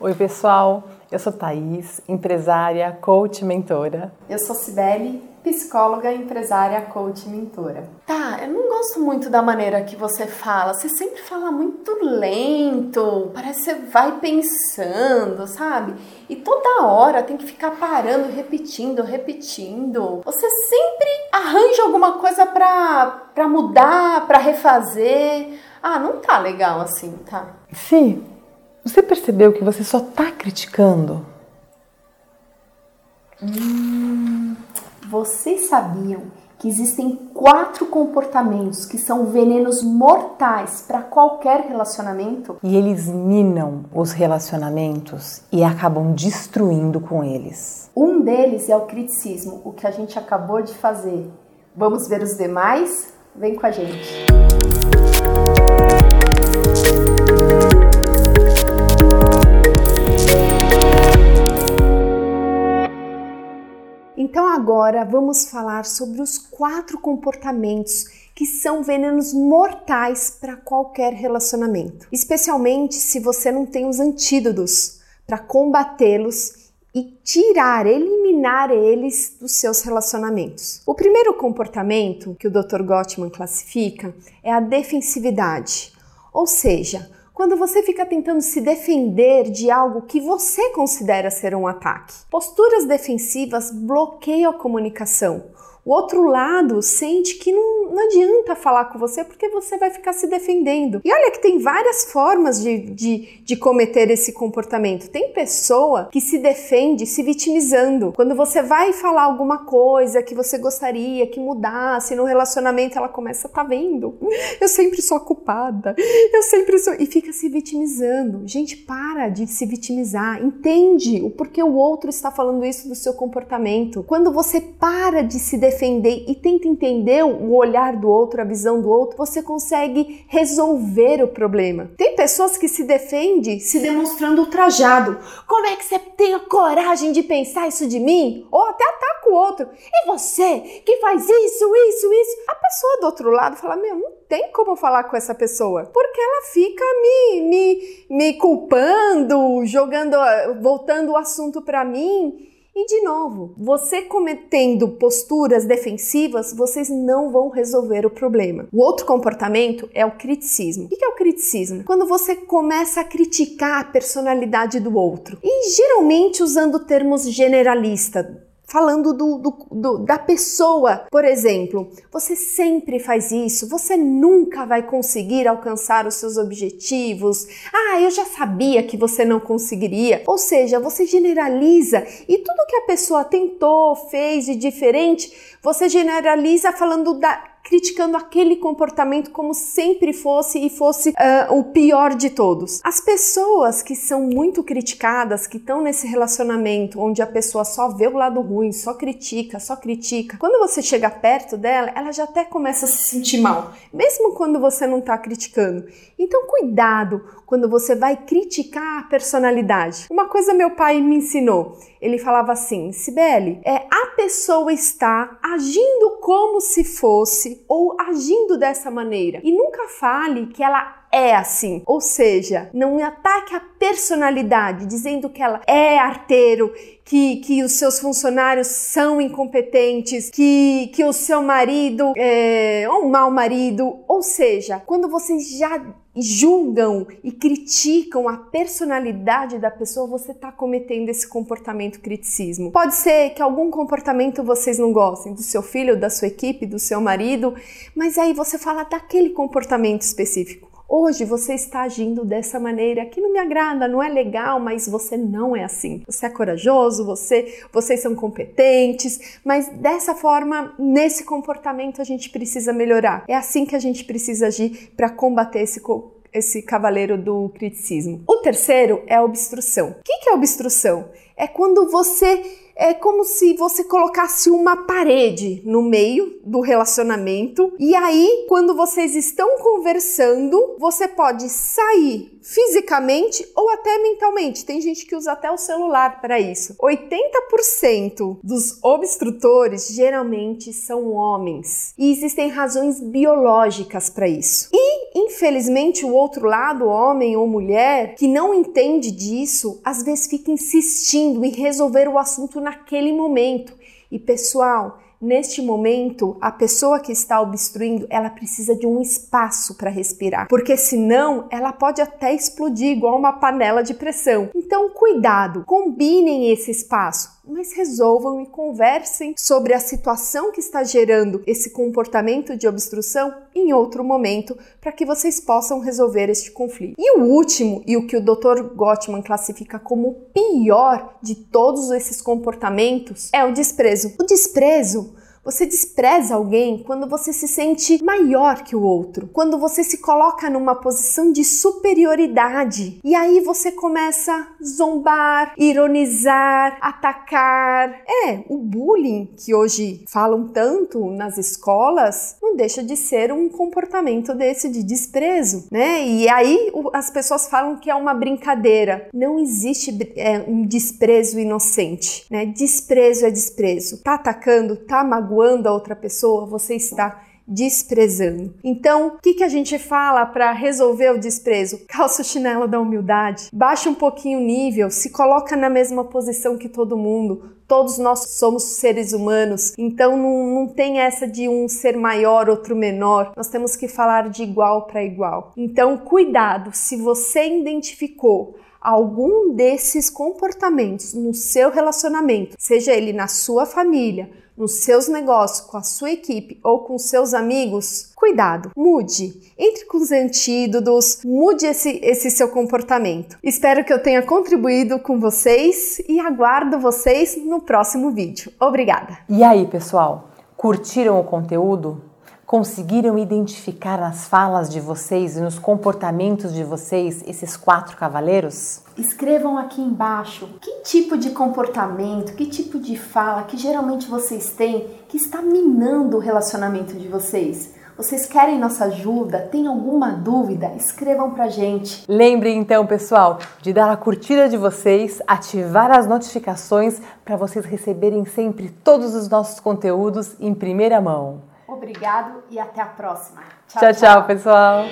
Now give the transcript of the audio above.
Oi, pessoal. Eu sou Thaís, empresária, coach, mentora. Eu sou Cibele, psicóloga, empresária, coach, mentora. Tá, eu não gosto muito da maneira que você fala. Você sempre fala muito lento, parece que você vai pensando, sabe? E toda hora tem que ficar parando, repetindo, repetindo. Você sempre arranja alguma coisa pra, pra mudar, pra refazer. Ah, não tá legal assim, tá? Sim. Você percebeu que você só está criticando? Hum, vocês sabiam que existem quatro comportamentos que são venenos mortais para qualquer relacionamento? E eles minam os relacionamentos e acabam destruindo com eles. Um deles é o criticismo, o que a gente acabou de fazer. Vamos ver os demais? Vem com a gente. Então agora vamos falar sobre os quatro comportamentos que são venenos mortais para qualquer relacionamento, especialmente se você não tem os antídotos para combatê-los e tirar, eliminar eles dos seus relacionamentos. O primeiro comportamento que o Dr. Gottman classifica é a defensividade, ou seja, quando você fica tentando se defender de algo que você considera ser um ataque. Posturas defensivas bloqueiam a comunicação. O outro lado sente que não, não, adianta falar com você porque você vai ficar se defendendo. E olha que tem várias formas de, de, de cometer esse comportamento. Tem pessoa que se defende se vitimizando. Quando você vai falar alguma coisa que você gostaria que mudasse no relacionamento, ela começa, tá vendo? Eu sempre sou a culpada. Eu sempre sou. E fica se vitimizando. Gente, para de se vitimizar. Entende o porquê o outro está falando isso do seu comportamento. Quando você para de se defender, e tenta entender o olhar do outro, a visão do outro, você consegue resolver o problema. Tem pessoas que se defendem se demonstrando ultrajado. Como é que você tem a coragem de pensar isso de mim? Ou até ataca o outro. E você que faz isso, isso, isso? A pessoa do outro lado fala: Meu, não tem como falar com essa pessoa, porque ela fica me, me, me culpando, jogando, voltando o assunto para mim. E de novo, você cometendo posturas defensivas, vocês não vão resolver o problema. O outro comportamento é o criticismo. O que é o criticismo? Quando você começa a criticar a personalidade do outro. E geralmente usando termos generalistas falando do, do, do, da pessoa. Por exemplo, você sempre faz isso, você nunca vai conseguir alcançar os seus objetivos. Ah, eu já sabia que você não conseguiria. Ou seja, você generaliza e tudo que a pessoa tentou, fez de diferente, você generaliza falando da criticando aquele comportamento como sempre fosse e fosse uh, o pior de todos. As pessoas que são muito criticadas, que estão nesse relacionamento onde a pessoa só vê o lado ruim, só critica, só critica, quando você chega perto dela, ela já até começa a se sentir mal, mesmo quando você não está criticando. Então, cuidado quando você vai criticar a personalidade. Uma coisa meu pai me ensinou, ele falava assim, Sibeli, é a pessoa está agindo como se fosse ou agindo dessa maneira. E nunca fale que ela é assim. Ou seja, não ataque a personalidade, dizendo que ela é arteiro, que, que os seus funcionários são incompetentes, que, que o seu marido é um mau marido. Ou seja, quando vocês já julgam e criticam a personalidade da pessoa, você está cometendo esse comportamento criticismo. Pode ser que algum comportamento vocês não gostem, do seu filho, da sua equipe, do seu marido, mas aí você fala daquele comportamento específico. Hoje você está agindo dessa maneira que não me agrada, não é legal, mas você não é assim. Você é corajoso, você, vocês são competentes, mas dessa forma, nesse comportamento a gente precisa melhorar. É assim que a gente precisa agir para combater esse esse cavaleiro do criticismo. O terceiro é a obstrução. O que é obstrução? É quando você é como se você colocasse uma parede no meio do relacionamento e aí, quando vocês estão conversando, você pode sair fisicamente ou até mentalmente. Tem gente que usa até o celular para isso. 80% dos obstrutores geralmente são homens e existem razões biológicas para isso. E Infelizmente, o outro lado, homem ou mulher, que não entende disso, às vezes fica insistindo em resolver o assunto naquele momento. E, pessoal, Neste momento, a pessoa que está obstruindo, ela precisa de um espaço para respirar, porque senão ela pode até explodir igual uma panela de pressão. Então, cuidado, combinem esse espaço mas resolvam e conversem sobre a situação que está gerando esse comportamento de obstrução em outro momento para que vocês possam resolver este conflito. E o último, e o que o Dr. Gottman classifica como o pior de todos esses comportamentos, é o desprezo. O desprezo você despreza alguém quando você se sente maior que o outro, quando você se coloca numa posição de superioridade. E aí você começa a zombar, ironizar, atacar. É, o bullying que hoje falam tanto nas escolas não deixa de ser um comportamento desse de desprezo, né? E aí as pessoas falam que é uma brincadeira. Não existe é, um desprezo inocente, né? Desprezo é desprezo. Tá atacando, tá magoando magoando a outra pessoa, você está desprezando. Então, o que, que a gente fala para resolver o desprezo? Calça o chinelo da humildade, baixa um pouquinho o nível, se coloca na mesma posição que todo mundo. Todos nós somos seres humanos, então não, não tem essa de um ser maior, outro menor. Nós temos que falar de igual para igual. Então, cuidado, se você identificou algum desses comportamentos no seu relacionamento, seja ele na sua família, nos seus negócios, com a sua equipe ou com seus amigos, cuidado, mude. Entre com os antídotos, mude esse, esse seu comportamento. Espero que eu tenha contribuído com vocês e aguardo vocês no próximo vídeo. Obrigada! E aí, pessoal? Curtiram o conteúdo? Conseguiram identificar nas falas de vocês e nos comportamentos de vocês esses quatro cavaleiros? Escrevam aqui embaixo que tipo de comportamento, que tipo de fala que geralmente vocês têm que está minando o relacionamento de vocês. Vocês querem nossa ajuda? Tem alguma dúvida? Escrevam pra gente. Lembrem então, pessoal, de dar a curtida de vocês, ativar as notificações para vocês receberem sempre todos os nossos conteúdos em primeira mão. Obrigado e até a próxima. tchau, tchau, tchau pessoal.